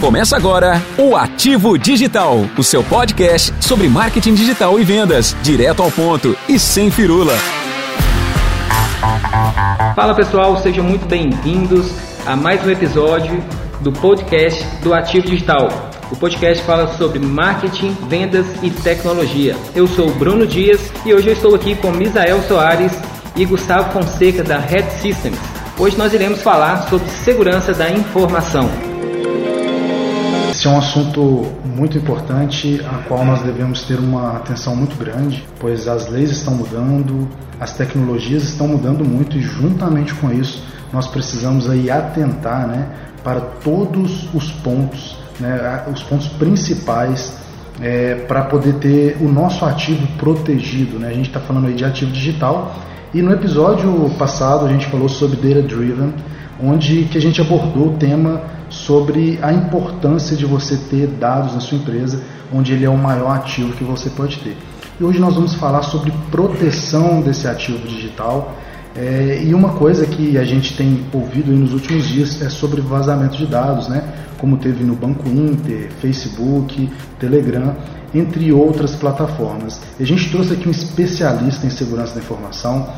Começa agora o Ativo Digital, o seu podcast sobre marketing digital e vendas, direto ao ponto e sem firula. Fala pessoal, sejam muito bem-vindos a mais um episódio do podcast do Ativo Digital. O podcast fala sobre marketing, vendas e tecnologia. Eu sou o Bruno Dias e hoje eu estou aqui com Misael Soares e Gustavo Fonseca da Red Systems. Hoje nós iremos falar sobre segurança da informação. Esse é um assunto muito importante, a qual nós devemos ter uma atenção muito grande, pois as leis estão mudando, as tecnologias estão mudando muito e juntamente com isso nós precisamos aí atentar, né, para todos os pontos, né, os pontos principais é, para poder ter o nosso ativo protegido. Né? A gente está falando aí de ativo digital e no episódio passado a gente falou sobre data driven, onde que a gente abordou o tema sobre a importância de você ter dados na sua empresa, onde ele é o maior ativo que você pode ter. E hoje nós vamos falar sobre proteção desse ativo digital. É, e uma coisa que a gente tem ouvido nos últimos dias é sobre vazamento de dados, né? como teve no Banco Inter, Facebook, Telegram, entre outras plataformas. E a gente trouxe aqui um especialista em segurança da informação.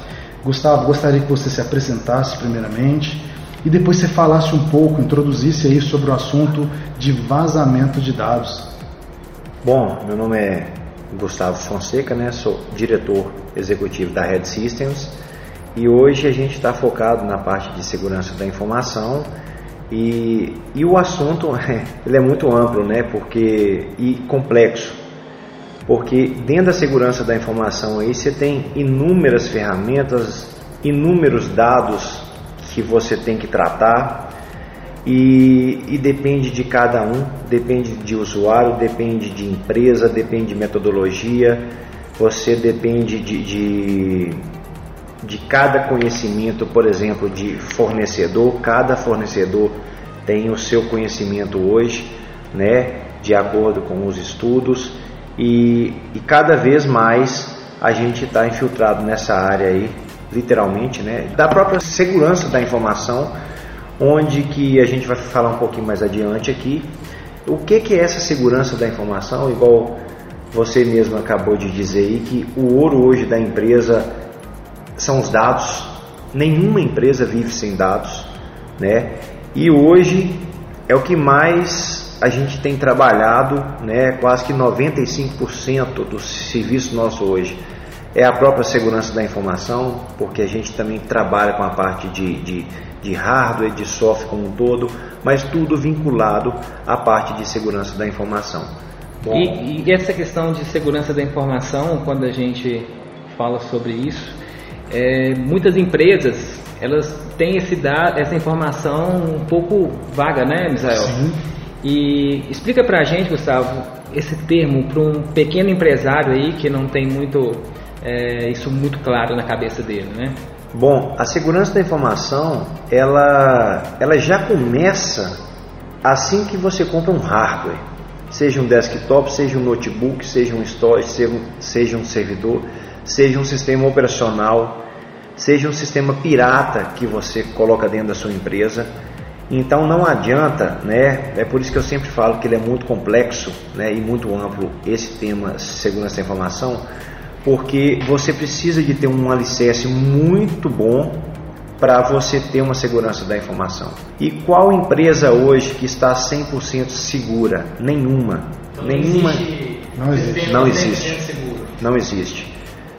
Gustavo, gostaria que você se apresentasse primeiramente e depois você falasse um pouco, introduzisse aí sobre o assunto de vazamento de dados. Bom, meu nome é Gustavo Fonseca, né? sou diretor executivo da Red Systems e hoje a gente está focado na parte de segurança da informação e, e o assunto ele é muito amplo, né? Porque e complexo, porque dentro da segurança da informação aí você tem inúmeras ferramentas, inúmeros dados que você tem que tratar. E, e, depende de cada um, depende de usuário, depende de empresa, depende de metodologia, você depende de, de, de cada conhecimento, por exemplo, de fornecedor, cada fornecedor tem o seu conhecimento hoje, né, de acordo com os estudos. E, e cada vez mais a gente está infiltrado nessa área aí literalmente, né, da própria segurança da informação, onde que a gente vai falar um pouquinho mais adiante aqui. O que, que é essa segurança da informação? Igual você mesmo acabou de dizer aí que o ouro hoje da empresa são os dados. Nenhuma empresa vive sem dados, né? E hoje é o que mais a gente tem trabalhado, né? Quase que 95% do serviço nosso hoje é a própria segurança da informação, porque a gente também trabalha com a parte de, de, de hardware, de software como um todo, mas tudo vinculado à parte de segurança da informação. Bom, e, e, essa questão de segurança da informação, quando a gente fala sobre isso, é, muitas empresas elas têm esse dado, essa informação um pouco vaga, né, Misael? Sim. E explica pra gente, Gustavo, esse termo para um pequeno empresário aí que não tem muito é, isso muito claro na cabeça dele, né? Bom, a segurança da informação, ela, ela já começa assim que você compra um hardware, seja um desktop, seja um notebook, seja um storage, seja, seja um servidor, seja um sistema operacional, seja um sistema pirata que você coloca dentro da sua empresa. Então não adianta, né? É por isso que eu sempre falo que ele é muito complexo, né? E muito amplo esse tema segurança da informação porque você precisa de ter um alicerce muito bom para você ter uma segurança da informação. E qual empresa hoje que está 100% segura? Nenhuma. Então, Nenhuma. Não existe. Não existe. Não existe.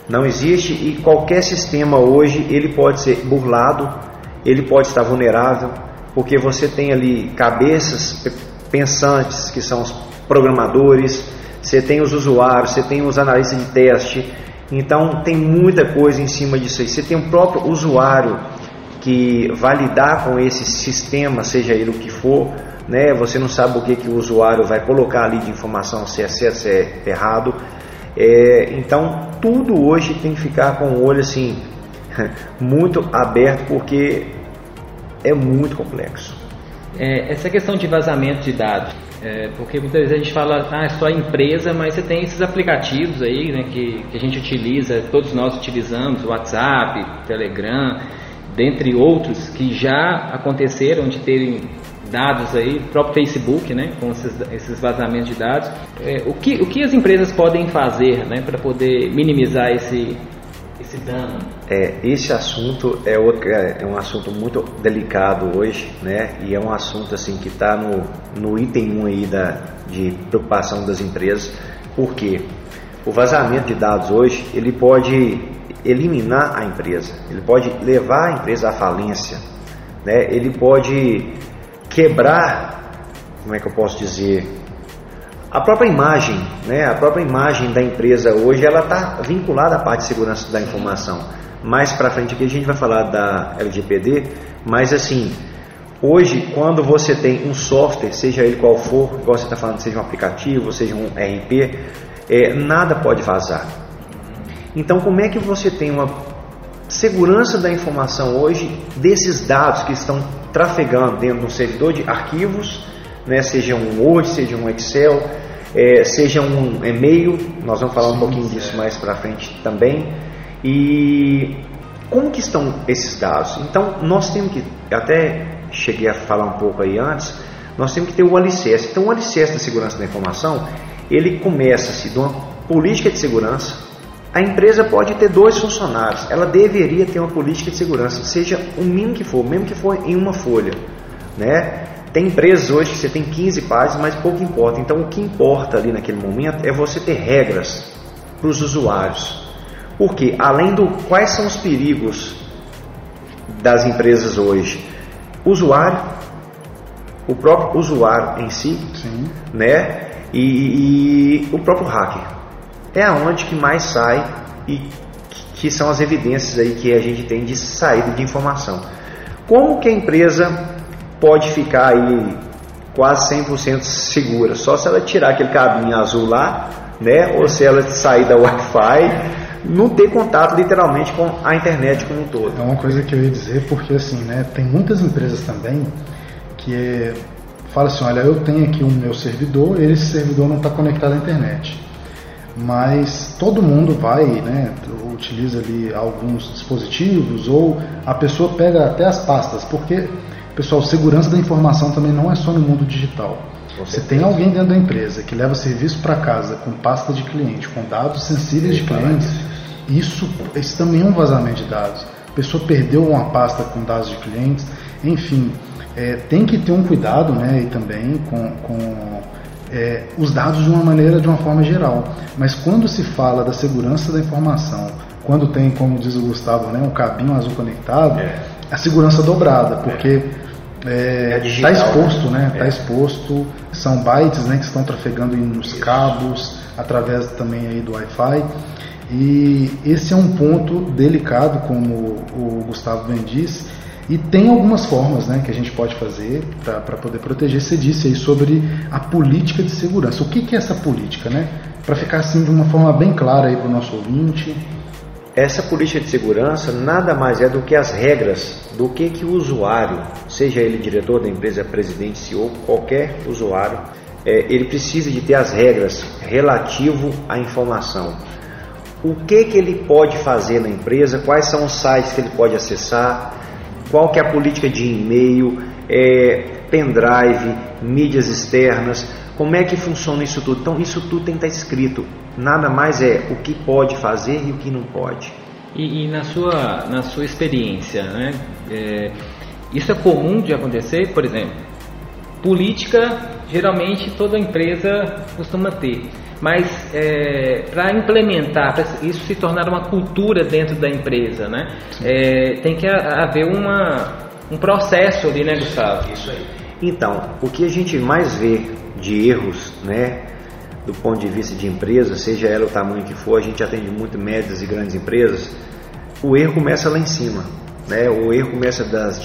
Não existe e qualquer sistema hoje ele pode ser burlado, ele pode estar vulnerável, porque você tem ali cabeças pensantes que são os programadores, você tem os usuários, você tem os analistas de teste, então tem muita coisa em cima disso aí. Você tem o próprio usuário que vai lidar com esse sistema, seja ele o que for, né? Você não sabe o que, que o usuário vai colocar ali de informação, se é certo, se é errado. É, então tudo hoje tem que ficar com o olho assim muito aberto porque é muito complexo. É, essa questão de vazamento de dados, é, porque muitas vezes a gente fala, ah, é só empresa, mas você tem esses aplicativos aí né, que, que a gente utiliza, todos nós utilizamos, WhatsApp, Telegram, dentre outros, que já aconteceram de terem dados aí, próprio Facebook, né, com esses, esses vazamentos de dados. É, o, que, o que as empresas podem fazer né, para poder minimizar esse, esse dano? É, esse assunto é, outro, é, é um assunto muito delicado hoje, né? E é um assunto assim que está no, no item 1 aí da, de preocupação das empresas. Por quê? O vazamento de dados hoje ele pode eliminar a empresa, ele pode levar a empresa à falência, né? Ele pode quebrar, como é que eu posso dizer, a própria imagem, né? A própria imagem da empresa hoje ela está vinculada à parte de segurança da informação. Mais para frente aqui a gente vai falar da LGPD, mas assim, hoje quando você tem um software, seja ele qual for, igual você está falando, seja um aplicativo, seja um RP, é, nada pode vazar. Então como é que você tem uma segurança da informação hoje desses dados que estão trafegando dentro de um servidor de arquivos, né, seja um Word, seja um Excel, é, seja um e-mail, nós vamos falar um pouquinho disso mais para frente também. E como que estão esses dados? Então nós temos que, até cheguei a falar um pouco aí antes, nós temos que ter o alicerce. Então o alicerce da segurança da informação, ele começa-se de uma política de segurança. A empresa pode ter dois funcionários, ela deveria ter uma política de segurança, seja o mínimo que for, mesmo que for em uma folha, né? Tem empresas hoje que você tem 15 páginas, mas pouco importa. Então o que importa ali naquele momento é você ter regras para os usuários. Porque além do quais são os perigos das empresas hoje, usuário, o próprio usuário em si, Sim. né? E, e, o próprio hacker. É aonde que mais sai e que são as evidências aí que a gente tem de saída de informação. Como que a empresa pode ficar aí quase 100% segura, só se ela tirar aquele cabinho azul lá, né? Ou se ela sair da Wi-Fi, não ter contato literalmente com a internet como um todo. É uma coisa que eu ia dizer, porque assim, né? Tem muitas empresas também que é, fala assim, olha, eu tenho aqui o meu servidor, esse servidor não está conectado à internet. Mas todo mundo vai, né, utiliza ali alguns dispositivos ou a pessoa pega até as pastas, porque Pessoal, segurança da informação também não é só no mundo digital. Você tem alguém dentro da empresa que leva serviço para casa com pasta de cliente, com dados sensíveis de clientes, isso, isso também é um vazamento de dados. A pessoa perdeu uma pasta com dados de clientes, enfim, é, tem que ter um cuidado né, e também com, com é, os dados de uma maneira, de uma forma geral. Mas quando se fala da segurança da informação, quando tem, como diz o Gustavo, né, um cabinho azul conectado, é. A segurança dobrada, porque é, está é exposto, né? Está é. exposto. São bytes, né, que estão trafegando nos cabos através também aí do Wi-Fi. E esse é um ponto delicado, como o Gustavo bem disse, e tem algumas formas né, que a gente pode fazer para poder proteger. Você disse aí sobre a política de segurança. O que, que é essa política, né? Para ficar assim de uma forma bem clara aí para o nosso ouvinte. Essa política de segurança nada mais é do que as regras do que, que o usuário, seja ele diretor da empresa, presidente, CEO, qualquer usuário, é, ele precisa de ter as regras relativo à informação. O que, que ele pode fazer na empresa, quais são os sites que ele pode acessar, qual que é a política de e-mail, é, pendrive, mídias externas, como é que funciona isso tudo? Então isso tudo tem que estar escrito. Nada mais é o que pode fazer e o que não pode. E, e na, sua, na sua experiência, né? É, isso é comum de acontecer, por exemplo, política geralmente toda empresa costuma ter, mas é, para implementar, para isso se tornar uma cultura dentro da empresa, né? É, tem que haver uma, um processo ali, né, Gustavo? Isso aí. Então, o que a gente mais vê de erros, né, do ponto de vista de empresa, seja ela o tamanho que for, a gente atende muito médias e grandes empresas, o erro começa lá em cima, né? O erro começa das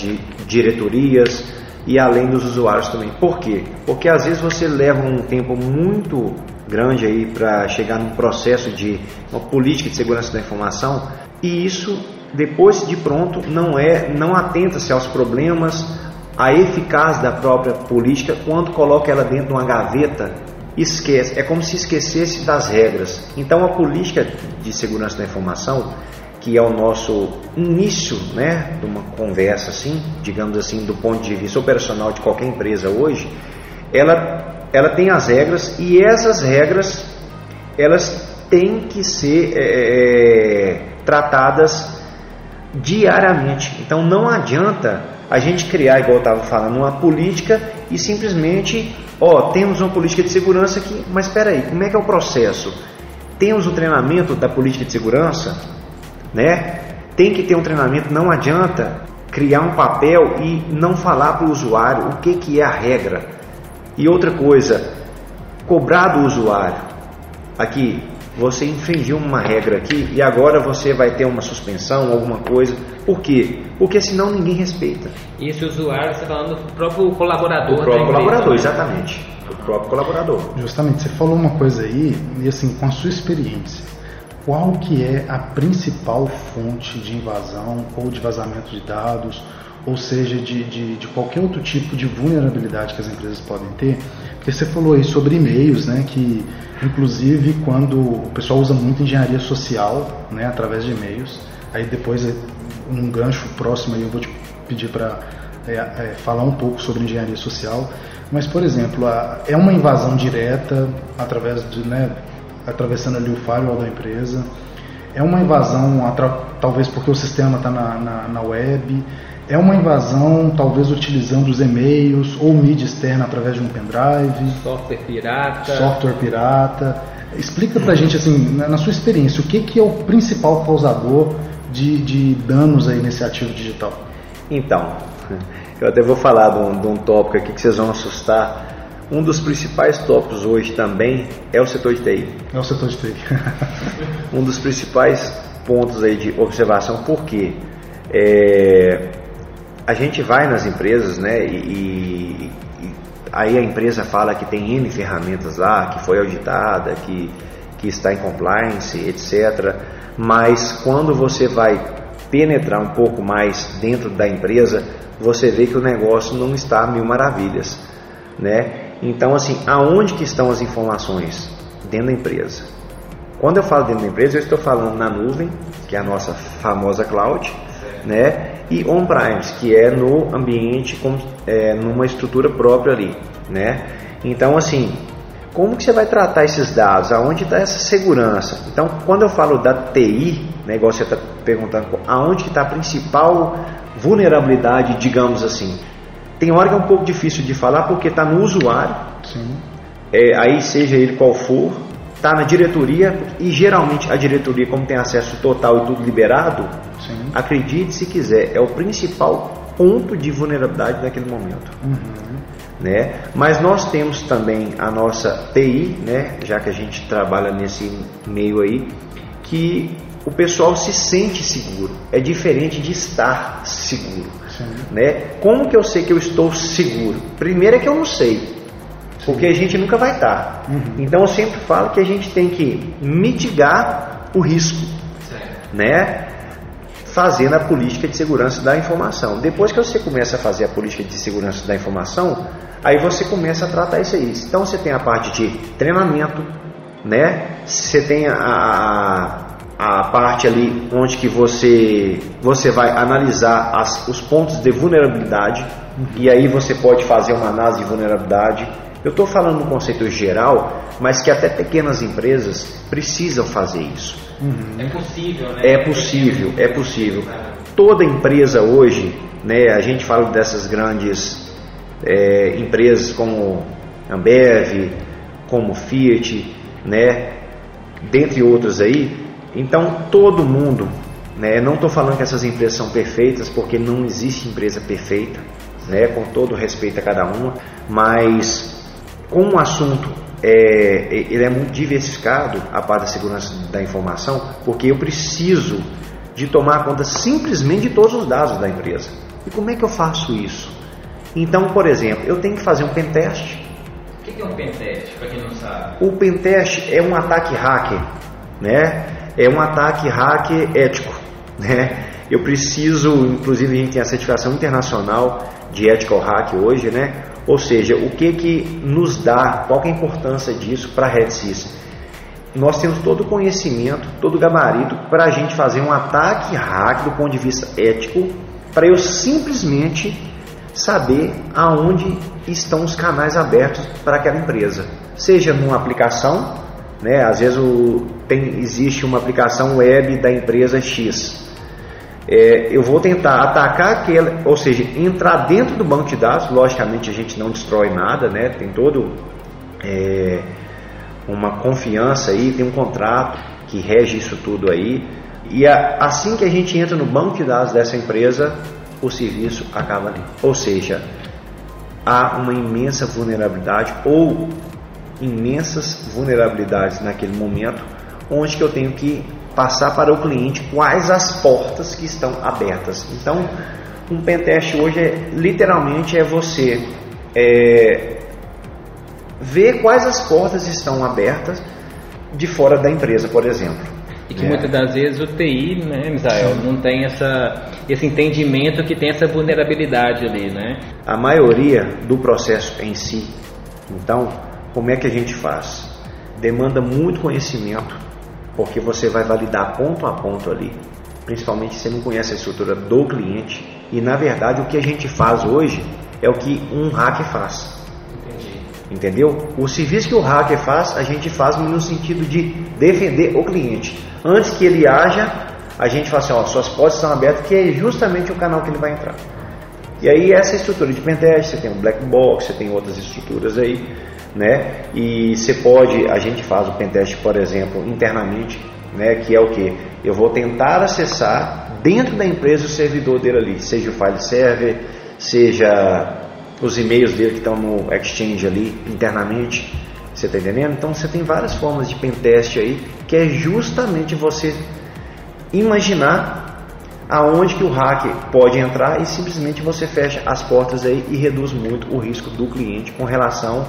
diretorias e além dos usuários também. Por quê? Porque às vezes você leva um tempo muito grande aí para chegar num processo de uma política de segurança da informação e isso depois de pronto não é, não atenta-se aos problemas, a eficácia da própria política quando coloca ela dentro de uma gaveta esquece, é como se esquecesse das regras. Então a política de segurança da informação que é o nosso início né, de uma conversa assim, digamos assim, do ponto de vista operacional de qualquer empresa hoje, ela, ela tem as regras e essas regras elas têm que ser é, é, tratadas diariamente. Então não adianta a gente criar, igual eu estava falando, uma política e simplesmente, ó, temos uma política de segurança aqui, mas espera aí, como é que é o processo? Temos o treinamento da política de segurança, né? Tem que ter um treinamento, não adianta criar um papel e não falar para o usuário o que, que é a regra. E outra coisa, cobrar do usuário. Aqui, você infringiu uma regra aqui e agora você vai ter uma suspensão, alguma coisa. Por quê? Porque senão ninguém respeita. E esse usuário, você está falando do próprio colaborador. O próprio colaborador, né? exatamente. O próprio colaborador. Justamente, você falou uma coisa aí, e assim, com a sua experiência, qual que é a principal fonte de invasão ou de vazamento de dados, ou seja, de, de, de, qualquer outro tipo de vulnerabilidade que as empresas podem ter? Porque você falou aí sobre e-mails, né, que inclusive quando o pessoal usa muito engenharia social, né, através de e-mails, aí depois um gancho próximo aí eu vou te pedir para é, é, falar um pouco sobre engenharia social, mas por exemplo, a, é uma invasão direta através de, né, atravessando ali o firewall da empresa. É uma invasão, talvez porque o sistema está na, na, na, web. É uma invasão, talvez utilizando os e-mails ou mídia externa através de um pendrive. Software pirata. Software pirata. Explica pra gente, assim, na, sua experiência, o que, que é o principal causador de, de danos aí nesse ativo digital? Então, eu até vou falar de um, de um tópico aqui que vocês vão assustar um dos principais tópicos hoje também é o setor de TI. É o setor de TI. um dos principais pontos aí de observação, porque é, a gente vai nas empresas, né, e, e, aí a empresa fala que tem N ferramentas lá, que foi auditada, que, que está em compliance, etc. Mas quando você vai penetrar um pouco mais dentro da empresa, você vê que o negócio não está a mil maravilhas, né? Então, assim, aonde que estão as informações? Dentro da empresa. Quando eu falo dentro da empresa, eu estou falando na nuvem, que é a nossa famosa cloud, né? E on-premise, que é no ambiente, com, é, numa estrutura própria ali, né? Então, assim, como que você vai tratar esses dados? Aonde está essa segurança? Então, quando eu falo da TI, né, igual você está perguntando, aonde está a principal vulnerabilidade, digamos assim? Tem hora que é um pouco difícil de falar porque está no usuário, é, aí seja ele qual for, está na diretoria e geralmente a diretoria, como tem acesso total e tudo liberado, Sim. acredite se quiser, é o principal ponto de vulnerabilidade naquele momento. Uhum. Né? Mas nós temos também a nossa TI, né? já que a gente trabalha nesse meio aí, que o pessoal se sente seguro. É diferente de estar seguro. Né? Como que eu sei que eu estou seguro? Primeiro é que eu não sei, porque a gente nunca vai estar. Uhum. Então eu sempre falo que a gente tem que mitigar o risco, né? Fazendo a política de segurança da informação. Depois que você começa a fazer a política de segurança da informação, aí você começa a tratar isso aí. Então você tem a parte de treinamento, né? Você tem a, a a parte ali onde que você você vai analisar as, os pontos de vulnerabilidade uhum. e aí você pode fazer uma análise de vulnerabilidade. Eu estou falando no conceito geral, mas que até pequenas empresas precisam fazer isso. Uhum. É possível, né? É possível, é possível. Toda empresa hoje, né? A gente fala dessas grandes é, empresas como Ambev, como Fiat, né? Dentre outras aí, então todo mundo, né, não estou falando que essas empresas são perfeitas, porque não existe empresa perfeita, né, com todo respeito a cada uma, mas como o assunto é, ele é muito diversificado, a parte da segurança da informação, porque eu preciso de tomar conta simplesmente de todos os dados da empresa. E como é que eu faço isso? Então, por exemplo, eu tenho que fazer um pentest. O que é um pentest, para quem não sabe? O pentest é um ataque hacker, né? é um ataque hacker ético. Né? Eu preciso, inclusive a gente tem a certificação internacional de ethical hack hoje, né? Ou seja, o que que nos dá, qual é a importância disso para a Red System? nós temos todo o conhecimento, todo o gabarito para a gente fazer um ataque hack do ponto de vista ético, para eu simplesmente saber aonde estão os canais abertos para aquela empresa, seja numa aplicação, né? Às vezes o, tem, existe uma aplicação web da empresa X. É, eu vou tentar atacar aquela, ou seja, entrar dentro do banco de dados. Logicamente a gente não destrói nada, né? Tem todo é, uma confiança aí, tem um contrato que rege isso tudo aí. E a, assim que a gente entra no banco de dados dessa empresa, o serviço acaba ali. Ou seja, há uma imensa vulnerabilidade ou imensas vulnerabilidades naquele momento, onde que eu tenho que passar para o cliente quais as portas que estão abertas. Então, um pentest hoje é literalmente é você é, ver quais as portas estão abertas de fora da empresa, por exemplo. E que é. muitas das vezes o TI, né, Misael, não tem essa, esse entendimento que tem essa vulnerabilidade ali, né? A maioria do processo em si. Então, como é que a gente faz? Demanda muito conhecimento, porque você vai validar ponto a ponto ali, principalmente se você não conhece a estrutura do cliente. E na verdade, o que a gente faz hoje é o que um hacker faz. Entendeu? O serviço que o hacker faz, a gente faz no sentido de defender o cliente. Antes que ele haja, a gente fala assim, ó, suas portas estão abertas, que é justamente o canal que ele vai entrar. E aí essa estrutura de pentest, você tem um black box, você tem outras estruturas aí, né? E você pode, a gente faz o pentest, por exemplo, internamente, né? Que é o que? Eu vou tentar acessar dentro da empresa o servidor dele ali, seja o file server, seja os e-mails dele que estão no Exchange ali internamente. Você está entendendo? Então você tem várias formas de pentest aí, que é justamente você imaginar aonde que o hacker pode entrar e simplesmente você fecha as portas aí e reduz muito o risco do cliente com relação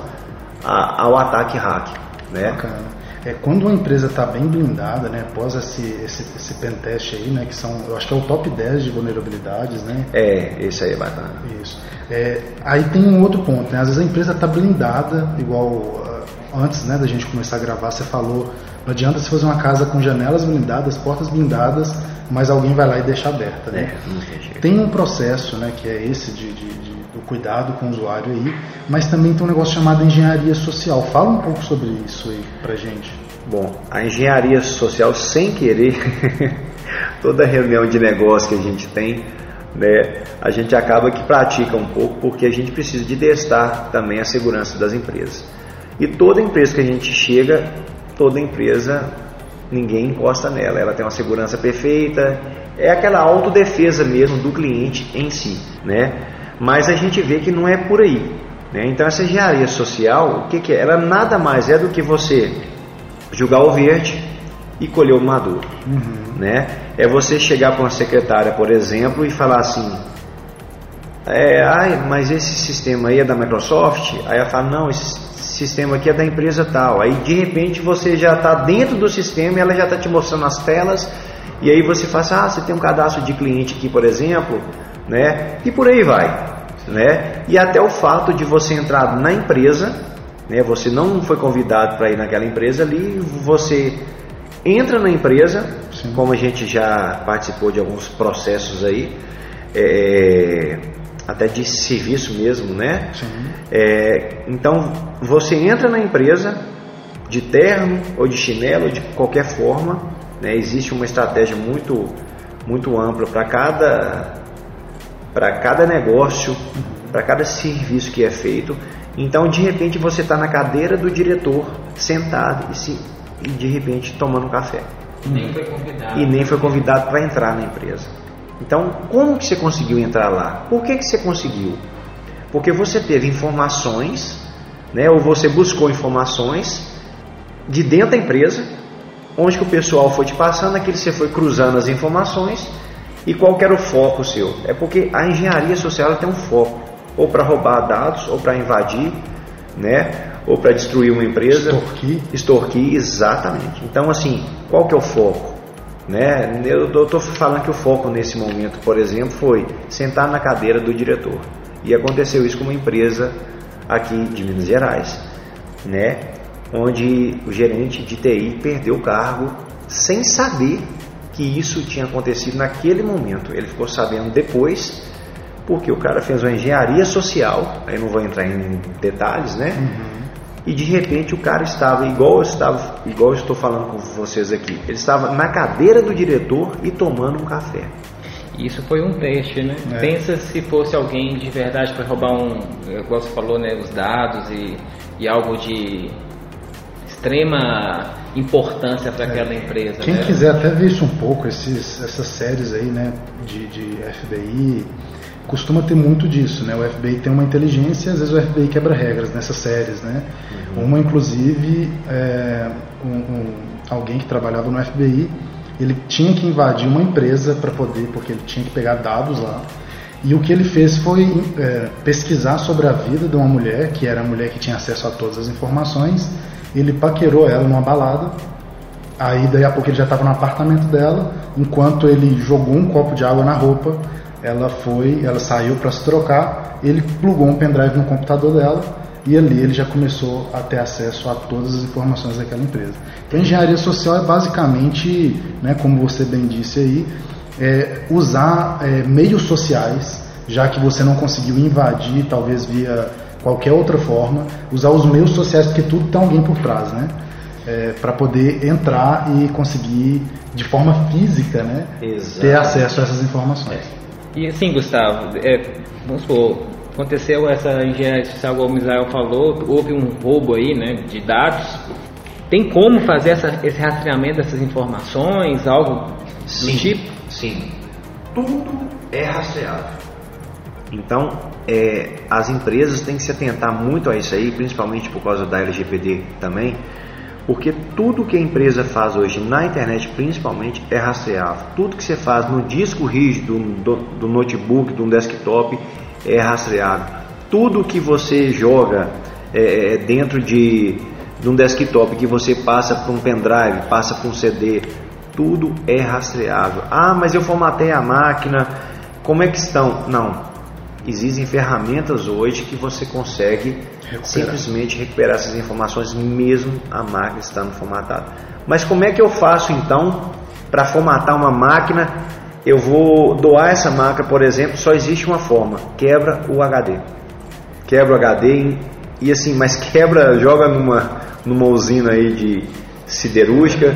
a, ao ataque hack. Né? Bacana. É, quando uma empresa está bem blindada, né, após esse, esse, esse pentest aí, né, que são, eu acho que é o top 10 de vulnerabilidades, né? É, esse aí é bacana. Isso. É, aí tem um outro ponto, né, às vezes a empresa está blindada, igual uh, antes né, da gente começar a gravar, você falou, não adianta você fazer uma casa com janelas blindadas, portas blindadas, mas alguém vai lá e deixa aberta. Né? É, tem um processo, né, que é esse de, de, de o cuidado com o usuário aí, mas também tem um negócio chamado engenharia social. Fala um pouco sobre isso aí pra gente. Bom, a engenharia social, sem querer, toda reunião de negócio que a gente tem, né, a gente acaba que pratica um pouco porque a gente precisa de testar também a segurança das empresas. E toda empresa que a gente chega, toda empresa, ninguém encosta nela, ela tem uma segurança perfeita, é aquela autodefesa mesmo do cliente em si, né? Mas a gente vê que não é por aí. Né? Então essa engenharia social, o que, que é? Ela nada mais é do que você jogar o verde e colher o maduro. Uhum. Né? É você chegar para uma secretária, por exemplo, e falar assim, é, ai, mas esse sistema aí é da Microsoft? Aí ela fala, não, esse sistema aqui é da empresa tal. Aí de repente você já está dentro do sistema e ela já está te mostrando as telas. E aí você fala assim, ah, você tem um cadastro de cliente aqui, por exemplo, né? E por aí vai, né? E até o fato de você entrar na empresa, né? Você não foi convidado para ir naquela empresa ali, você entra na empresa, Sim. como a gente já participou de alguns processos aí, é, até de serviço mesmo, né? É, então você entra na empresa de terno ou de chinelo, de qualquer forma, né? Existe uma estratégia muito muito ampla para cada para cada negócio, para cada serviço que é feito. Então, de repente, você está na cadeira do diretor, sentado e, se, e de repente tomando um café. Nem foi convidado. E nem foi convidado para entrar na empresa. Então, como que você conseguiu entrar lá? Por que, que você conseguiu? Porque você teve informações, né, ou você buscou informações de dentro da empresa, onde que o pessoal foi te passando, aquilo você foi cruzando as informações e qual que era o foco seu? É porque a engenharia social tem um foco, ou para roubar dados, ou para invadir, né? ou para destruir uma empresa. Extorquir. Extorquir, exatamente. Então, assim, qual que é o foco? Né? Eu estou falando que o foco nesse momento, por exemplo, foi sentar na cadeira do diretor. E aconteceu isso com uma empresa aqui de Minas Gerais. Né? onde o gerente de TI perdeu o cargo sem saber que isso tinha acontecido naquele momento. Ele ficou sabendo depois, porque o cara fez uma engenharia social, aí não vou entrar em detalhes, né? Uhum. E de repente o cara estava igual eu estava, igual eu estou falando com vocês aqui. Ele estava na cadeira do diretor e tomando um café. Isso foi um teste, né? É. Pensa se fosse alguém de verdade para roubar um, igual você falou, né, os dados e, e algo de extrema importância para aquela é. empresa. Quem né? quiser até ver isso um pouco, esses, essas séries aí, né, de, de FBI, costuma ter muito disso, né? O FBI tem uma inteligência, às vezes o FBI quebra regras nessas séries, né? Uhum. Uma, inclusive, é, um, um, alguém que trabalhava no FBI, ele tinha que invadir uma empresa para poder, porque ele tinha que pegar dados lá. E o que ele fez foi é, pesquisar sobre a vida de uma mulher, que era a mulher que tinha acesso a todas as informações. Ele paquerou ela numa balada. Aí, daí a pouco, ele já estava no apartamento dela. Enquanto ele jogou um copo de água na roupa, ela foi, ela saiu para se trocar, ele plugou um pendrive no computador dela e ali ele já começou a ter acesso a todas as informações daquela empresa. Então, engenharia social é basicamente, né, como você bem disse aí, é usar é, meios sociais, já que você não conseguiu invadir, talvez via qualquer outra forma, usar os meios sociais, porque tudo tem alguém por trás, né? É, para poder entrar e conseguir de forma física, né, ter acesso a essas informações. E assim, Gustavo, é, vamos supor, aconteceu essa engenharia social, como o Misael falou, houve um roubo aí, né, de dados. Tem como fazer essa, esse rastreamento dessas informações, algo sim, do tipo? Sim, tudo é rastreável. Então, é, as empresas têm que se atentar muito a isso aí, principalmente por causa da LGPD também, porque tudo que a empresa faz hoje na internet, principalmente, é rastreável. Tudo que você faz no disco rígido do, do notebook, do desktop, é rastreável. Tudo que você joga é, é, dentro de, de um desktop, que você passa para um pendrive, passa para um CD, tudo é rastreável. Ah, mas eu formatei a máquina, como é que estão? Não, existem ferramentas hoje que você consegue recuperar. simplesmente recuperar essas informações mesmo a máquina estando formatada. Mas como é que eu faço então para formatar uma máquina? Eu vou doar essa máquina, por exemplo, só existe uma forma: quebra o HD. Quebra o HD e assim, mas quebra, joga numa numa usina aí de siderúrgica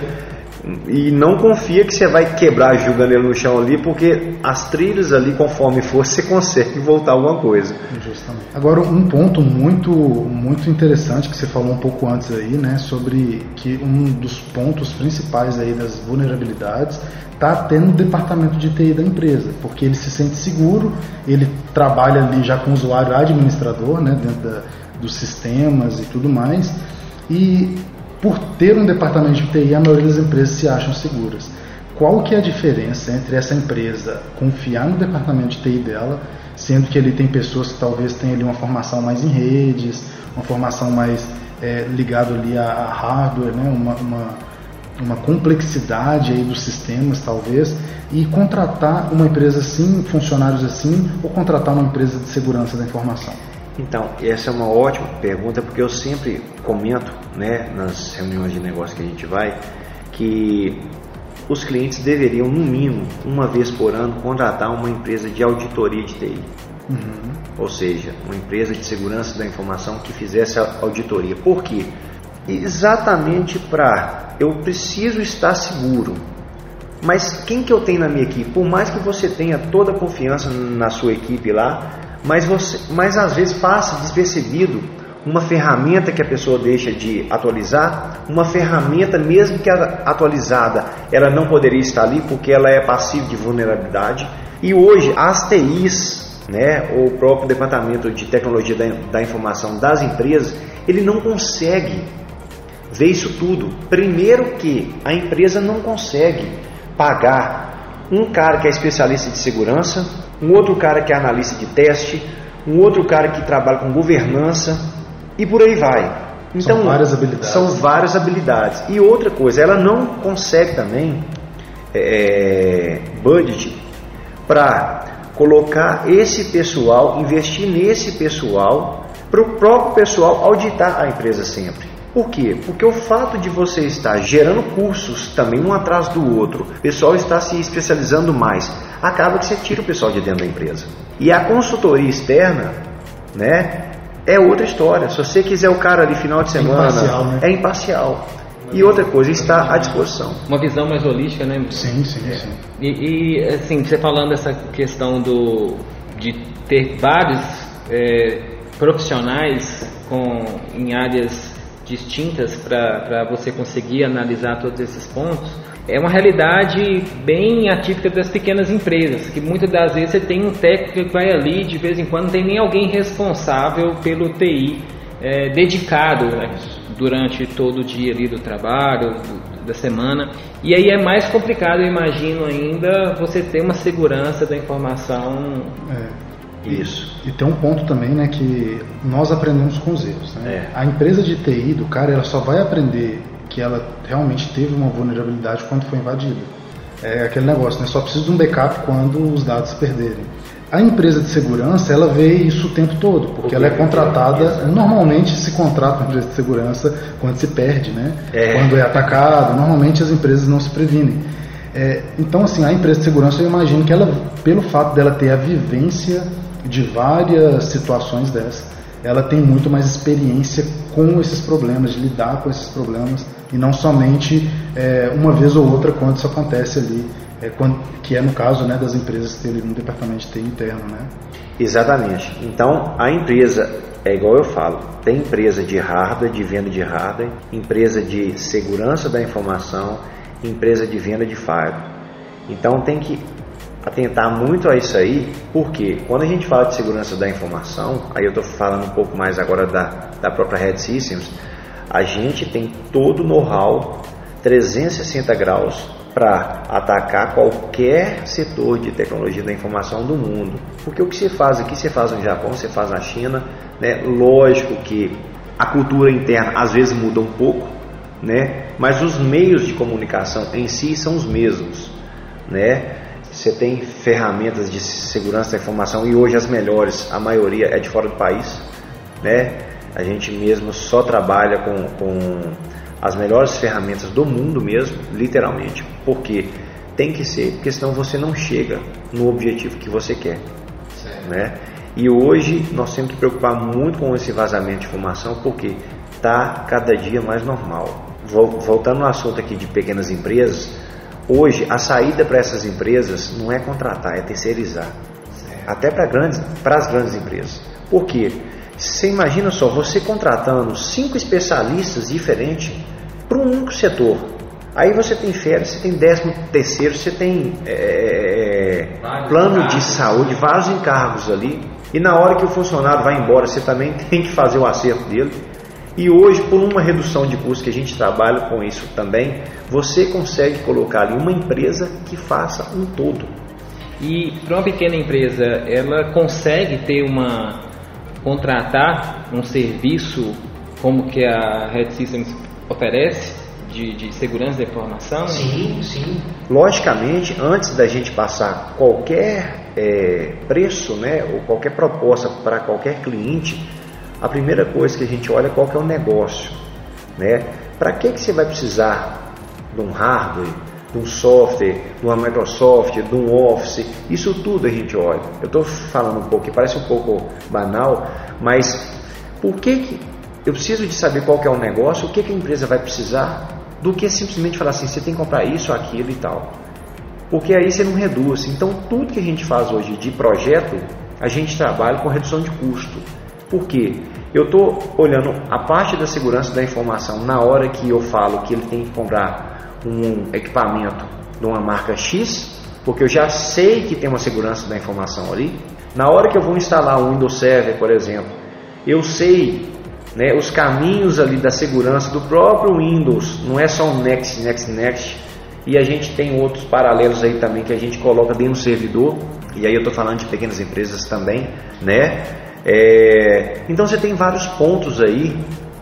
e não confia que você vai quebrar jogando ele no chão ali, porque as trilhas ali, conforme for, você consegue voltar alguma coisa. Justamente. Agora, um ponto muito, muito interessante que você falou um pouco antes aí, né, sobre que um dos pontos principais aí das vulnerabilidades está tendo o departamento de TI da empresa, porque ele se sente seguro, ele trabalha ali já com o usuário administrador, né, dentro da, dos sistemas e tudo mais, e por ter um departamento de TI, a maioria das empresas se acham seguras. Qual que é a diferença entre essa empresa confiar no departamento de TI dela, sendo que ele tem pessoas que talvez tenham ali uma formação mais em redes, uma formação mais é, ligada ali a, a, hardware, né? uma, uma, uma complexidade aí dos sistemas talvez, e contratar uma empresa assim, funcionários assim, ou contratar uma empresa de segurança da informação? Então, essa é uma ótima pergunta, porque eu sempre comento né, nas reuniões de negócio que a gente vai que os clientes deveriam, no mínimo, uma vez por ano, contratar uma empresa de auditoria de TI. Uhum. Ou seja, uma empresa de segurança da informação que fizesse a auditoria. Por quê? Exatamente para eu preciso estar seguro. Mas quem que eu tenho na minha equipe? Por mais que você tenha toda a confiança na sua equipe lá, mas, você, mas às vezes passa despercebido uma ferramenta que a pessoa deixa de atualizar, uma ferramenta mesmo que atualizada, ela não poderia estar ali porque ela é passiva de vulnerabilidade. E hoje as TIs, né, o próprio departamento de tecnologia da, da informação das empresas, ele não consegue ver isso tudo. Primeiro que a empresa não consegue pagar um cara que é especialista de segurança, um outro cara que é analista de teste, um outro cara que trabalha com governança e por aí vai. Então, são várias habilidades. São várias habilidades. E outra coisa, ela não consegue também é, budget para colocar esse pessoal, investir nesse pessoal, para o próprio pessoal auditar a empresa sempre. Por quê? Porque o fato de você estar gerando cursos também um atrás do outro, o pessoal está se especializando mais, acaba que você tira o pessoal de dentro da empresa. E a consultoria externa, né, é outra história. Se você quiser o cara ali final de é semana, é imparcial. Né? É imparcial. E outra coisa, está à disposição. Uma visão mais holística, né? Sim, sim, sim. E, e assim, você falando essa questão do, de ter vários é, profissionais com, em áreas distintas para você conseguir analisar todos esses pontos, é uma realidade bem atípica das pequenas empresas, que muitas das vezes você tem um técnico que vai ali, de vez em quando não tem nem alguém responsável pelo TI é, dedicado né, durante todo o dia ali do trabalho, do, da semana. E aí é mais complicado, eu imagino ainda, você ter uma segurança da informação. É. Isso. E, tem um ponto também, né, que nós aprendemos com os erros. Né? É. A empresa de TI do cara, ela só vai aprender que ela realmente teve uma vulnerabilidade quando foi invadida. É aquele negócio, né? Só precisa de um backup quando os dados se perderem. A empresa de segurança, ela vê isso o tempo todo, porque ela é contratada, normalmente se contrata uma empresa de segurança quando se perde, né? É. Quando é atacado, normalmente as empresas não se previnem. É, então, assim, a empresa de segurança, eu imagino que ela, pelo fato dela ter a vivência de várias situações dessas, ela tem muito mais experiência com esses problemas, de lidar com esses problemas, e não somente é, uma vez ou outra quando isso acontece ali, é, quando, que é no caso né, das empresas que tem um departamento de TI interno. Né? Exatamente. Então, a empresa, é igual eu falo, tem empresa de hardware, de venda de hardware, empresa de segurança da informação, empresa de venda de firewall. Então, tem que atentar muito a isso aí, porque quando a gente fala de segurança da informação, aí eu estou falando um pouco mais agora da, da própria Red Systems, a gente tem todo o know-how 360 graus para atacar qualquer setor de tecnologia da informação do mundo. Porque o que se faz aqui, você faz no Japão, você faz na China, né? lógico que a cultura interna às vezes muda um pouco, né? mas os meios de comunicação em si são os mesmos. Né? Você tem ferramentas de segurança da informação e hoje as melhores, a maioria é de fora do país, né? A gente mesmo só trabalha com, com as melhores ferramentas do mundo mesmo, literalmente, porque tem que ser, porque senão você não chega no objetivo que você quer, certo. né? E hoje nós temos que preocupar muito com esse vazamento de informação, porque está cada dia mais normal. Voltando ao assunto aqui de pequenas empresas, Hoje, a saída para essas empresas não é contratar, é terceirizar. Até para grandes, as grandes empresas. Por quê? Você imagina só, você contratando cinco especialistas diferentes para um único setor. Aí você tem férias, você tem décimo terceiro, você tem é, é plano de saúde, vários encargos ali. E na hora que o funcionário vai embora, você também tem que fazer o acerto dele. E hoje, por uma redução de custos que a gente trabalha com isso também, você consegue colocar ali uma empresa que faça um todo. E para uma pequena empresa, ela consegue ter uma contratar um serviço como que a Red Systems oferece de, de segurança da informação? Sim, sim. Logicamente, antes da gente passar qualquer é, preço, né, ou qualquer proposta para qualquer cliente, a primeira coisa que a gente olha é qual que é o negócio, né? Para que que você vai precisar de um hardware, de um software, de uma Microsoft, de um Office? Isso tudo a gente olha. Eu estou falando um pouco, parece um pouco banal, mas por que que eu preciso de saber qual que é o negócio, o que que a empresa vai precisar, do que simplesmente falar assim, você tem que comprar isso, aquilo e tal. Porque aí você não reduz. Então tudo que a gente faz hoje de projeto, a gente trabalha com redução de custo. Por quê? Eu estou olhando a parte da segurança da informação na hora que eu falo que ele tem que comprar um equipamento de uma marca X, porque eu já sei que tem uma segurança da informação ali. Na hora que eu vou instalar um Windows Server, por exemplo, eu sei né, os caminhos ali da segurança do próprio Windows, não é só um Next, Next, Next. E a gente tem outros paralelos aí também que a gente coloca dentro do servidor. E aí eu estou falando de pequenas empresas também, né? É, então você tem vários pontos aí,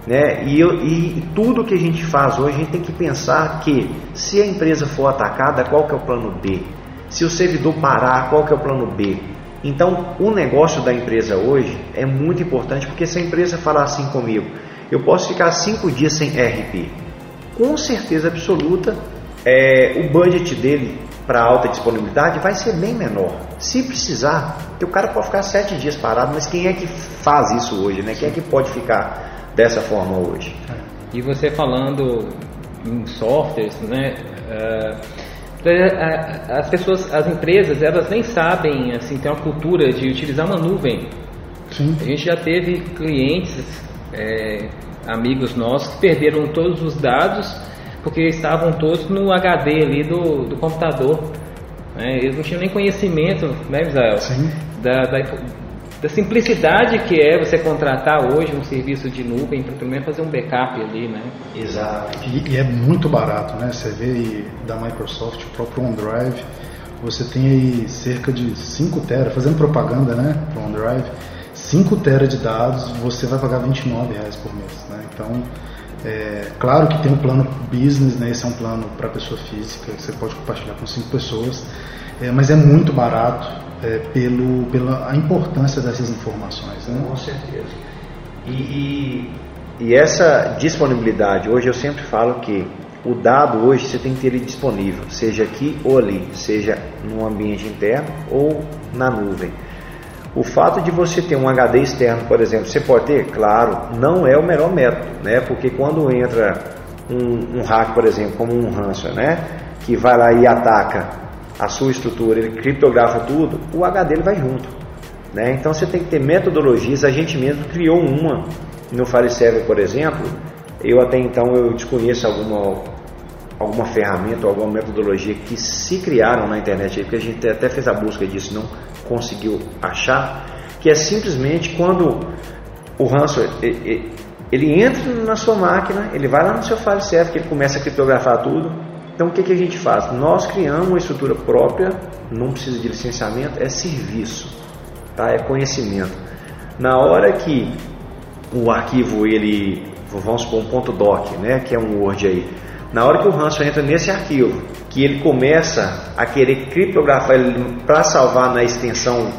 né? E, e, tudo que a gente faz hoje, a gente tem que pensar que se a empresa for atacada, qual que é o plano B? Se o servidor parar, qual que é o plano B? Então, o negócio da empresa hoje é muito importante porque se a empresa falar assim comigo, eu posso ficar cinco dias sem RP. Com certeza absoluta, é, o budget dele para alta disponibilidade vai ser bem menor. Se precisar, o cara pode ficar sete dias parado, mas quem é que faz isso hoje, né? Quem é que pode ficar dessa forma hoje? E você falando em softwares, né? Uh, as pessoas, as empresas, elas nem sabem, assim, tem uma cultura de utilizar uma nuvem. Sim. A gente já teve clientes, é, amigos nossos, que perderam todos os dados porque estavam todos no HD ali do, do computador. Né? Eles não tinham nem conhecimento, né? Sim. Da, da, da, simplicidade que é você contratar hoje um serviço de nuvem para menos fazer um backup ali, né? Exato. E, e, é muito barato, né? Você vê aí da Microsoft, o próprio OneDrive, você tem aí cerca de 5 tera, fazendo propaganda, né, para o OneDrive, 5 tera de dados, você vai pagar 29 reais por mês, né? Então, é, claro que tem um plano business, né? Esse é um plano para pessoa física, você pode compartilhar com cinco pessoas, é, mas é muito barato é, pelo, pela a importância dessas informações. Né? Com certeza. E, e, e, essa disponibilidade, hoje eu sempre falo que o dado hoje você tem que ter ele disponível, seja aqui ou ali, seja no ambiente interno ou na nuvem. O fato de você ter um HD externo, por exemplo, você pode ter, claro, não é o melhor método, né? Porque quando entra um, um hack, por exemplo, como um ransomware, né? Que vai lá e ataca a sua estrutura, ele criptografa tudo, o HD ele vai junto, né? Então você tem que ter metodologias. A gente mesmo criou uma no FileServer, por exemplo. Eu até então eu desconheço alguma alguma ferramenta alguma metodologia que se criaram na internet, porque a gente até fez a busca disso, não conseguiu achar, que é simplesmente quando o ransomware ele entra na sua máquina, ele vai lá no seu file server, que ele começa a criptografar tudo. Então o que, que a gente faz? Nós criamos uma estrutura própria, não precisa de licenciamento, é serviço, tá? é conhecimento. Na hora que o arquivo ele, vamos supor um ponto doc, né, que é um Word aí, na hora que o ransomware entra nesse arquivo, que ele começa a querer criptografar ele para salvar na extensão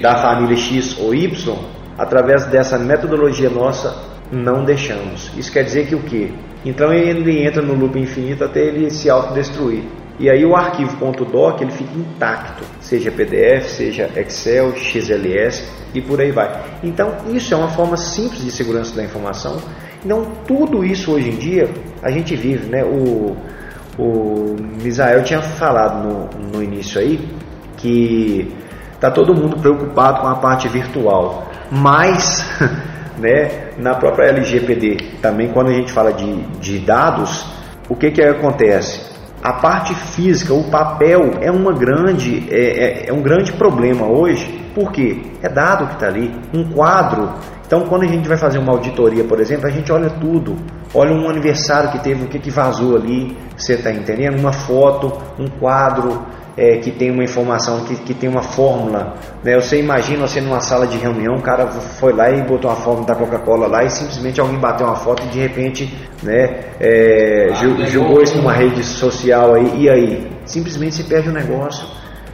da família X ou Y, através dessa metodologia nossa, não deixamos. Isso quer dizer que o quê? Então ele entra no loop infinito até ele se autodestruir. E aí o arquivo .doc ele fica intacto, seja PDF, seja Excel, XLS e por aí vai. Então isso é uma forma simples de segurança da informação então, tudo isso hoje em dia a gente vive, né? O, o Misael tinha falado no, no início aí que tá todo mundo preocupado com a parte virtual, mas né, na própria LGPD também quando a gente fala de, de dados, o que que acontece? A parte física, o papel é uma grande é, é, é um grande problema hoje, porque é dado que está ali, um quadro então, quando a gente vai fazer uma auditoria, por exemplo, a gente olha tudo. Olha um aniversário que teve, o que, que vazou ali, você está entendendo? Uma foto, um quadro é, que tem uma informação, que, que tem uma fórmula. Né? Você imagina você numa sala de reunião, o cara foi lá e botou uma fórmula da Coca-Cola lá e simplesmente alguém bateu uma foto e de repente né, é, ah, jogou isso numa rede social aí, e aí? Simplesmente se perde o negócio.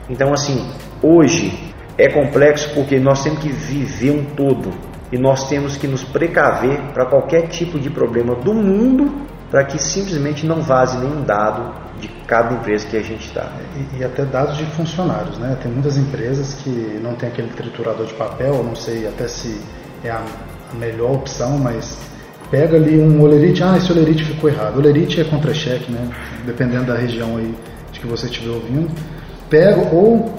Então, assim, hoje é complexo porque nós temos que viver um todo e nós temos que nos precaver para qualquer tipo de problema do mundo para que simplesmente não vaze nenhum dado de cada empresa que a gente está. E, e, até dados de funcionários, né? Tem muitas empresas que não tem aquele triturador de papel, não sei até se é a, a melhor opção, mas pega ali um olerite, ah, esse olerite ficou errado. Olerite é contra-cheque, né? Dependendo da região aí de que você estiver ouvindo. Pega, ou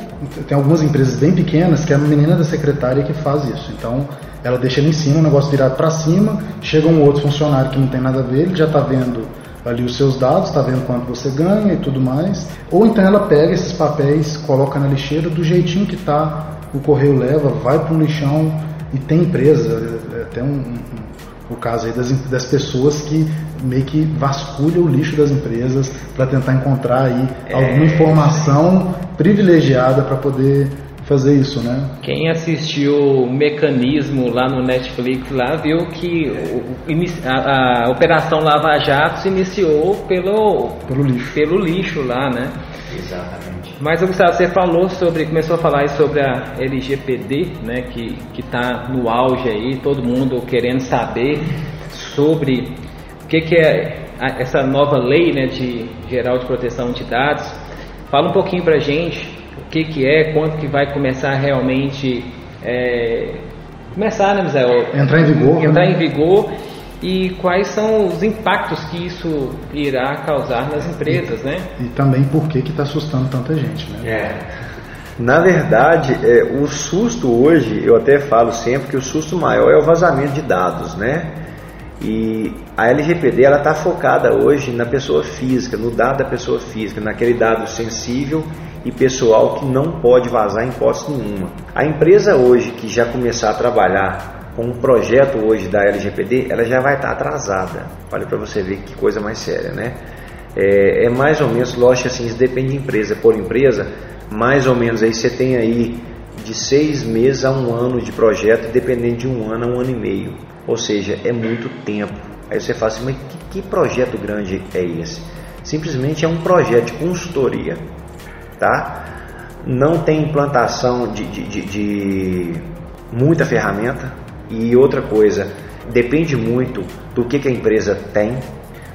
tem algumas empresas bem pequenas que é a menina da secretária que faz isso. Então, ela deixa ele em cima, o negócio virado para cima, chega um outro funcionário que não tem nada a ver, ele já está vendo ali os seus dados, está vendo quanto você ganha e tudo mais. Ou então ela pega esses papéis, coloca na lixeira do jeitinho que tá, o correio leva, vai para um lixão e tem empresa, é, tem um, um, o caso aí das, das pessoas que meio que vasculham o lixo das empresas para tentar encontrar aí é... alguma informação privilegiada para poder fazer isso, né? Quem assistiu o Mecanismo lá no Netflix lá viu que o, a, a, Operação Lava Jato se iniciou pelo, pelo, lixo. pelo lixo lá, né? Exatamente. Mas Gustavo, você falou sobre, começou a falar sobre a LGPD, né? Que que está no auge aí, todo mundo querendo saber sobre o que, que é essa nova lei né, de geral de proteção de dados. Fala um pouquinho para a gente o que, que é, quando que vai começar realmente é, começar, né, Misael? Entrar em vigor. Entrar né? em vigor e quais são os impactos que isso irá causar nas empresas, e, né? E também por que está assustando tanta gente, né? É. Na verdade, é, o susto hoje, eu até falo sempre que o susto maior é o vazamento de dados, né? E a LGPD ela está focada hoje na pessoa física, no dado da pessoa física, naquele dado sensível e pessoal que não pode vazar em hipótese nenhuma. A empresa hoje que já começar a trabalhar com um projeto hoje da LGPD, ela já vai estar tá atrasada. Olha para você ver que coisa mais séria, né? É, é mais ou menos, lógico assim, isso depende de empresa por empresa, mais ou menos aí você tem aí de seis meses a um ano de projeto, dependendo de um ano a um ano e meio. Ou seja, é muito tempo. Aí você fala assim, mas que, que projeto grande é esse? Simplesmente é um projeto de consultoria, tá? Não tem implantação de, de, de, de muita ferramenta. E outra coisa, depende muito do que, que a empresa tem,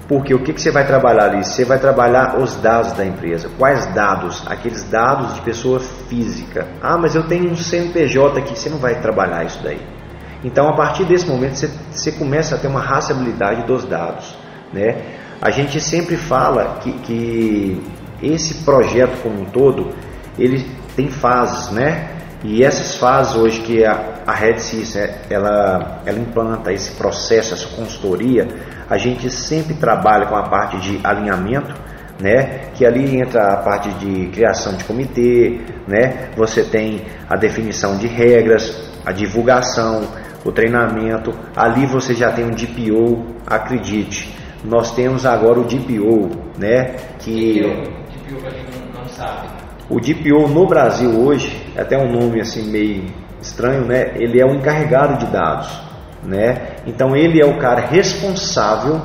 porque o que, que você vai trabalhar ali? Você vai trabalhar os dados da empresa. Quais dados? Aqueles dados de pessoa física. Ah, mas eu tenho um CNPJ aqui, você não vai trabalhar isso daí. Então, a partir desse momento, você, você começa a ter uma rastreabilidade dos dados. Né? A gente sempre fala que, que esse projeto como um todo, ele tem fases, né? E essas fases hoje que a, a Red System, ela, ela implanta esse processo, essa consultoria, a gente sempre trabalha com a parte de alinhamento, né? Que ali entra a parte de criação de comitê, né? Você tem a definição de regras, a divulgação, o treinamento. Ali você já tem um DPO, acredite. Nós temos agora o DPO, né? Que DPO, DPO para quem não, não sabe. O DPO no Brasil hoje, é até um nome assim meio estranho, né? Ele é o encarregado de dados né? Então ele é o cara responsável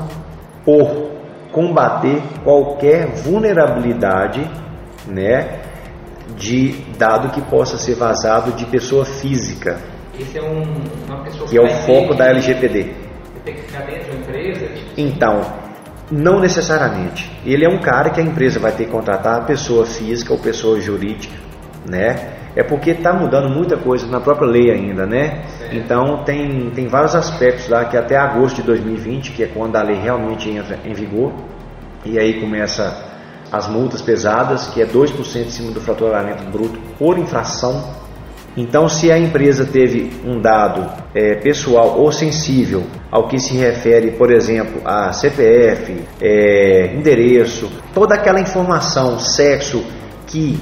por combater qualquer vulnerabilidade, né, de dado que possa ser vazado de pessoa física. Esse é um, uma pessoa que, que é o foco da LGPD. Tem que ficar dentro de uma empresa? Tipo... Então, não necessariamente. Ele é um cara que a empresa vai ter que contratar pessoa física ou pessoa jurídica, né? é porque está mudando muita coisa na própria lei ainda, né? Então tem, tem vários aspectos lá que até agosto de 2020, que é quando a lei realmente entra em vigor, e aí começa as multas pesadas, que é 2% em cima do faturamento bruto por infração. Então, se a empresa teve um dado é, pessoal ou sensível ao que se refere, por exemplo, a CPF, é, endereço, toda aquela informação, sexo que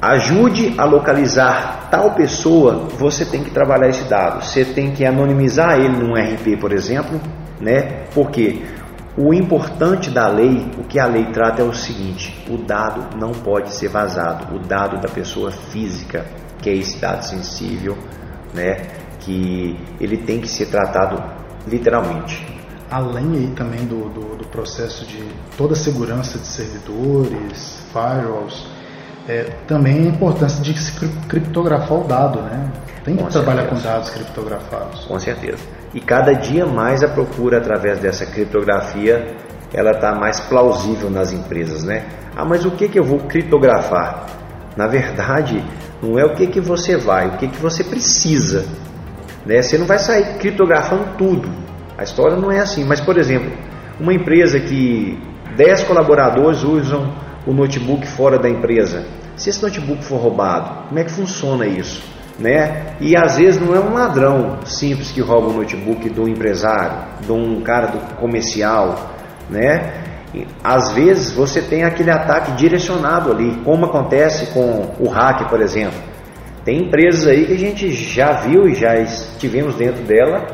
ajude a localizar tal pessoa, você tem que trabalhar esse dado. Você tem que anonimizar ele num RP, por exemplo, né? Porque o importante da lei, o que a lei trata é o seguinte: o dado não pode ser vazado, o dado da pessoa física, que é esse dado sensível, né? Que ele tem que ser tratado literalmente. Além aí também do, do, do processo de toda a segurança de servidores, firewalls, é, também a importância de se criptografar o dado, né? Tem que com trabalhar certeza. com dados criptografados. Com certeza. E cada dia mais a procura através dessa criptografia ela está mais plausível nas empresas, né? Ah, mas o que que eu vou criptografar? Na verdade, não é o que que você vai, o que que você precisa, né? Você não vai sair criptografando tudo. A história não é assim. Mas por exemplo, uma empresa que 10 colaboradores usam o notebook fora da empresa. Se esse notebook for roubado, como é que funciona isso? Né? E às vezes não é um ladrão simples que rouba o notebook do empresário, de um cara do comercial, né? Às vezes você tem aquele ataque direcionado ali, como acontece com o hack, por exemplo. Tem empresas aí que a gente já viu e já estivemos dentro dela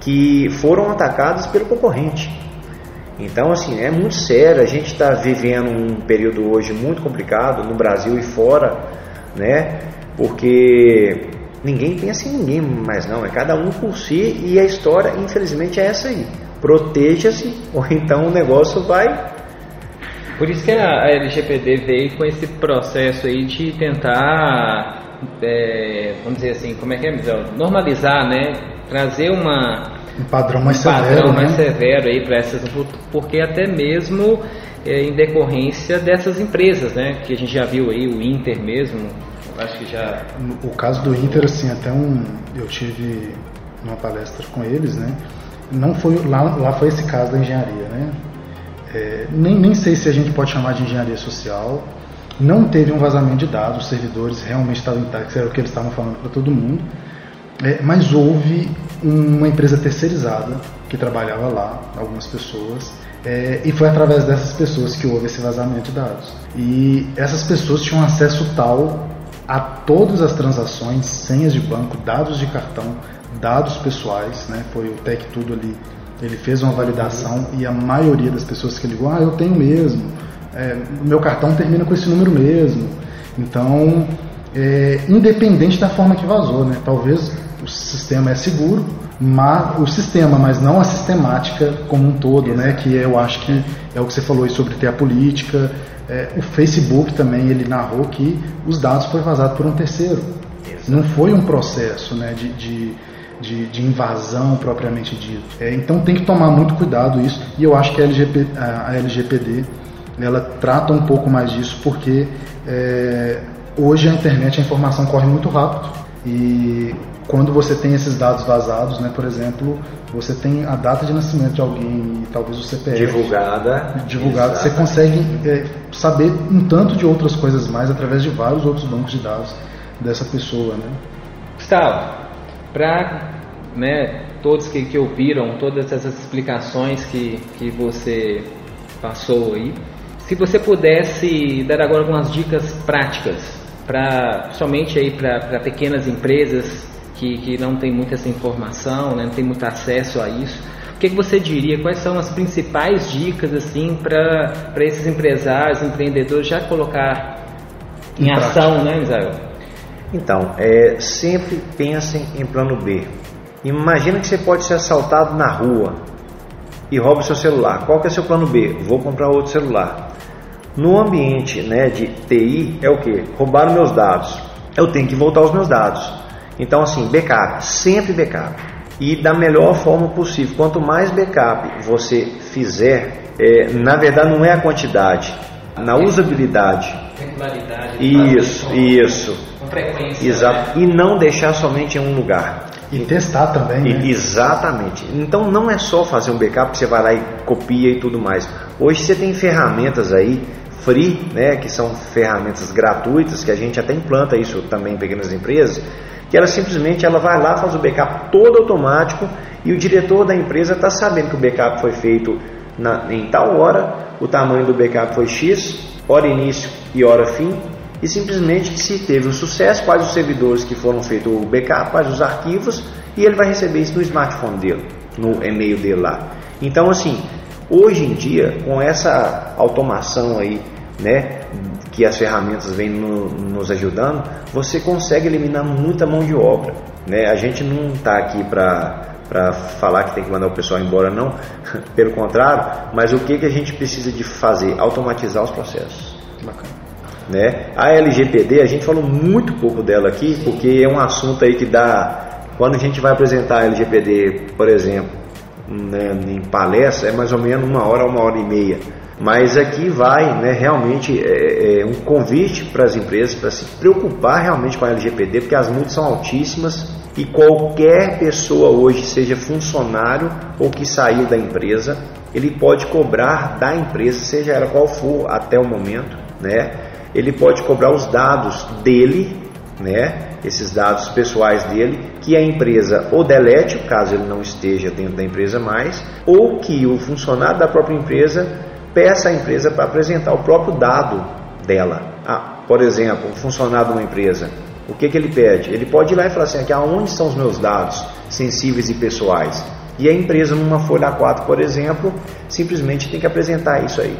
que foram atacadas pelo concorrente. Então, assim, é muito sério. A gente está vivendo um período hoje muito complicado no Brasil e fora, né? Porque ninguém pensa em ninguém mais, não. É cada um por si e a história, infelizmente, é essa aí. Proteja-se ou então o negócio vai. Por isso que a LGPD veio com esse processo aí de tentar, é, vamos dizer assim, como é que é, normalizar, né? Trazer uma um padrão mais um severo, padrão né? mais severo aí para essas, porque até mesmo é, em decorrência dessas empresas, né? Que a gente já viu aí o Inter mesmo, acho que já O caso do Inter, assim, até um. Eu tive uma palestra com eles, né? Não foi. Lá, lá foi esse caso da engenharia, né? É, nem, nem sei se a gente pode chamar de engenharia social. Não teve um vazamento de dados, os servidores realmente estavam intactos, era o que eles estavam falando para todo mundo. É, mas houve uma empresa terceirizada que trabalhava lá, algumas pessoas, é, e foi através dessas pessoas que houve esse vazamento de dados. E essas pessoas tinham acesso tal a todas as transações, senhas de banco, dados de cartão, dados pessoais, né? Foi o Tech Tudo ali. Ele fez uma validação e a maioria das pessoas que ligou, ah, eu tenho mesmo, é, meu cartão termina com esse número mesmo. Então, é, independente da forma que vazou, né? Talvez o sistema é seguro, mas o sistema, mas não a sistemática como um todo, né? Que eu acho que é o que você falou aí sobre ter a política. É, o Facebook também ele narrou que os dados foram vazados por um terceiro. Não foi um processo, né? De, de, de, de invasão propriamente dito. É, então tem que tomar muito cuidado isso. E eu acho que a, LGP, a, a LGPD ela trata um pouco mais disso porque é, hoje a internet a informação corre muito rápido e quando você tem esses dados vazados, né, por exemplo, você tem a data de nascimento de alguém e talvez o CPF Divulgada. divulgado, você consegue é, saber um tanto de outras coisas mais através de vários outros bancos de dados dessa pessoa, né? Gustavo, para né, todos que, que ouviram todas essas explicações que, que você passou aí, se você pudesse dar agora algumas dicas práticas para somente aí para pequenas empresas que, que não tem muita essa informação, né, não tem muito acesso a isso, o que, que você diria? Quais são as principais dicas assim para esses empresários, empreendedores já colocar em Em ação, né, Misael? Então, é, sempre pensem em plano B. Imagina que você pode ser assaltado na rua e rouba o seu celular. Qual que é o seu plano B? Vou comprar outro celular. No ambiente né, de TI é o que? Roubaram meus dados. Eu tenho que voltar os meus dados. Então, assim, backup, sempre backup. E da melhor forma possível. Quanto mais backup você fizer, é, na verdade não é a quantidade, na usabilidade. Regularidade. Isso, isso. Com frequência. Exato. E não deixar somente em um lugar. E testar também, né? E- Exatamente. Então não é só fazer um backup que você vai lá e copia e tudo mais. Hoje você tem ferramentas aí free, né, que são ferramentas gratuitas que a gente até implanta isso também em pequenas empresas, que ela simplesmente ela vai lá faz o backup todo automático e o diretor da empresa está sabendo que o backup foi feito na- em tal hora, o tamanho do backup foi X, hora início e hora fim, e simplesmente se teve um sucesso, quais os servidores que foram feitos o backup, quais os arquivos, e ele vai receber isso no smartphone dele, no e-mail dele lá. Então, assim, hoje em dia, com essa automação aí, né, que as ferramentas vêm no- nos ajudando, você consegue eliminar muita mão de obra. Né? A gente não está aqui para para falar que tem que mandar o pessoal embora, não. Pelo contrário, mas o que, que a gente precisa de fazer? Automatizar os processos. Bacana. Né? A LGPD, a gente falou muito pouco dela aqui, porque é um assunto aí que dá. Quando a gente vai apresentar a LGPD, por exemplo, né, em palestra, é mais ou menos uma hora, uma hora e meia. Mas aqui vai né, realmente é, é um convite para as empresas para se preocupar realmente com a LGPD, porque as multas são altíssimas e qualquer pessoa hoje, seja funcionário ou que saiu da empresa, ele pode cobrar da empresa, seja ela qual for até o momento, né? Ele pode cobrar os dados dele, né? Esses dados pessoais dele, que a empresa ou delete, caso ele não esteja dentro da empresa mais, ou que o funcionário da própria empresa peça à empresa para apresentar o próprio dado dela. Ah, por exemplo, um funcionário de uma empresa, o que, que ele pede? Ele pode ir lá e falar assim, aqui, aonde estão os meus dados sensíveis e pessoais? E a empresa, numa folha A4, por exemplo, simplesmente tem que apresentar isso aí.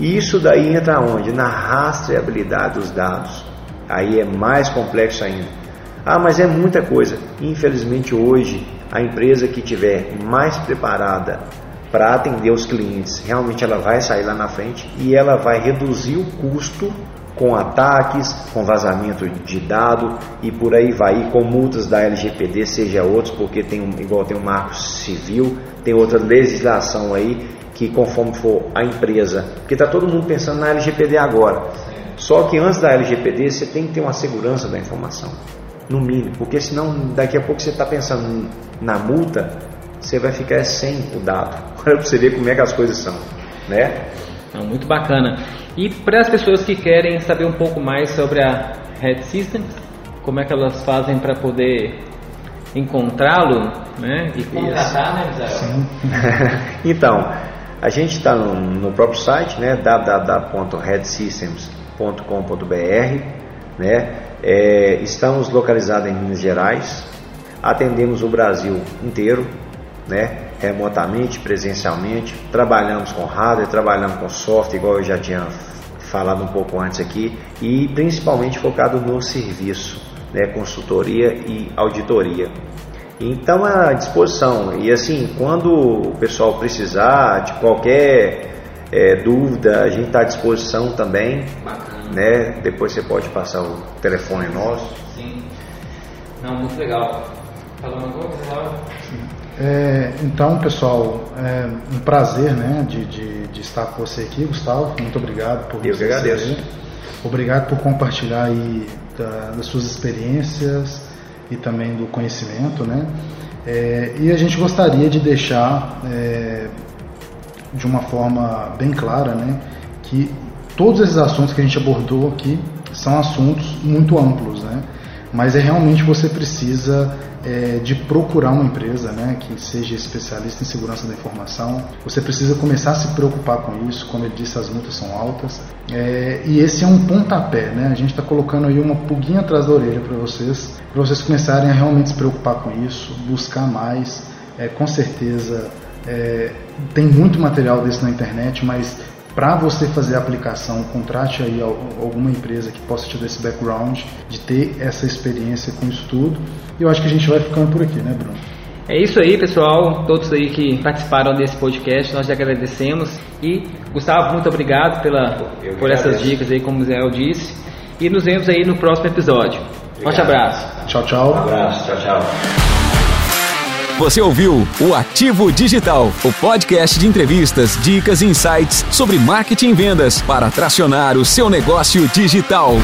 Isso daí entra onde? Na rastreabilidade dos dados. Aí é mais complexo ainda. Ah, mas é muita coisa. Infelizmente hoje, a empresa que tiver mais preparada para atender os clientes, realmente ela vai sair lá na frente e ela vai reduzir o custo com ataques, com vazamento de dado e por aí vai, e com multas da LGPD, seja outros, porque tem um, igual tem um marco civil, tem outra legislação aí que conforme for a empresa, porque está todo mundo pensando na LGPD agora. Só que antes da LGPD você tem que ter uma segurança da informação, no mínimo, porque senão daqui a pouco você está pensando na multa, você vai ficar sem o dado. Para você ver como é que as coisas são, né? muito bacana. E para as pessoas que querem saber um pouco mais sobre a Red Systems, como é que elas fazem para poder encontrá-lo, né? E contratar, né, Misael? então, a gente está no, no, próprio site, né? www.redsystems.com.br, né? É, estamos localizados em Minas Gerais, atendemos o Brasil inteiro, né? remotamente, presencialmente, trabalhamos com hardware, trabalhamos com software, igual eu já tinha falado um pouco antes aqui, e principalmente focado no serviço, né, consultoria e auditoria. Então à disposição. E assim, quando o pessoal precisar de qualquer é, dúvida, a gente está à disposição também. Bacana. Né? Depois você pode passar o telefone nosso. Sim. Não, muito legal. Falou uma coisa, é, então, pessoal, é um prazer né, de, de, de, estar com você aqui, Gustavo. Muito obrigado por Eu que agradeço. Obrigado por compartilhar aí da, das suas experiências e também do conhecimento, né? É, e a gente gostaria de deixar é, de uma forma bem clara, né, que todos esses assuntos que a gente abordou aqui são assuntos muito amplos, né? Mas é realmente você precisa é, de procurar uma empresa né, que seja especialista em segurança da informação. Você precisa começar a se preocupar com isso. Como ele disse, as multas são altas. É, e esse é um pontapé. Né? A gente está colocando aí uma pulguinha atrás da orelha para vocês, para vocês começarem a realmente se preocupar com isso, buscar mais. É, com certeza é, tem muito material desse na internet, mas para você fazer a aplicação, contrate aí alguma empresa que possa te dar esse background, de ter essa experiência com isso tudo. E eu acho que a gente vai ficando por aqui, né, Bruno? É isso aí, pessoal. Todos aí que participaram desse podcast, nós já agradecemos. E, Gustavo, muito obrigado pela, por essas dicas aí, como o Zé disse. E nos vemos aí no próximo episódio. Obrigado. Forte abraço. Tchau, tchau. Um abraço. Tchau, tchau. Você ouviu o Ativo Digital, o podcast de entrevistas, dicas e insights sobre marketing e vendas para tracionar o seu negócio digital.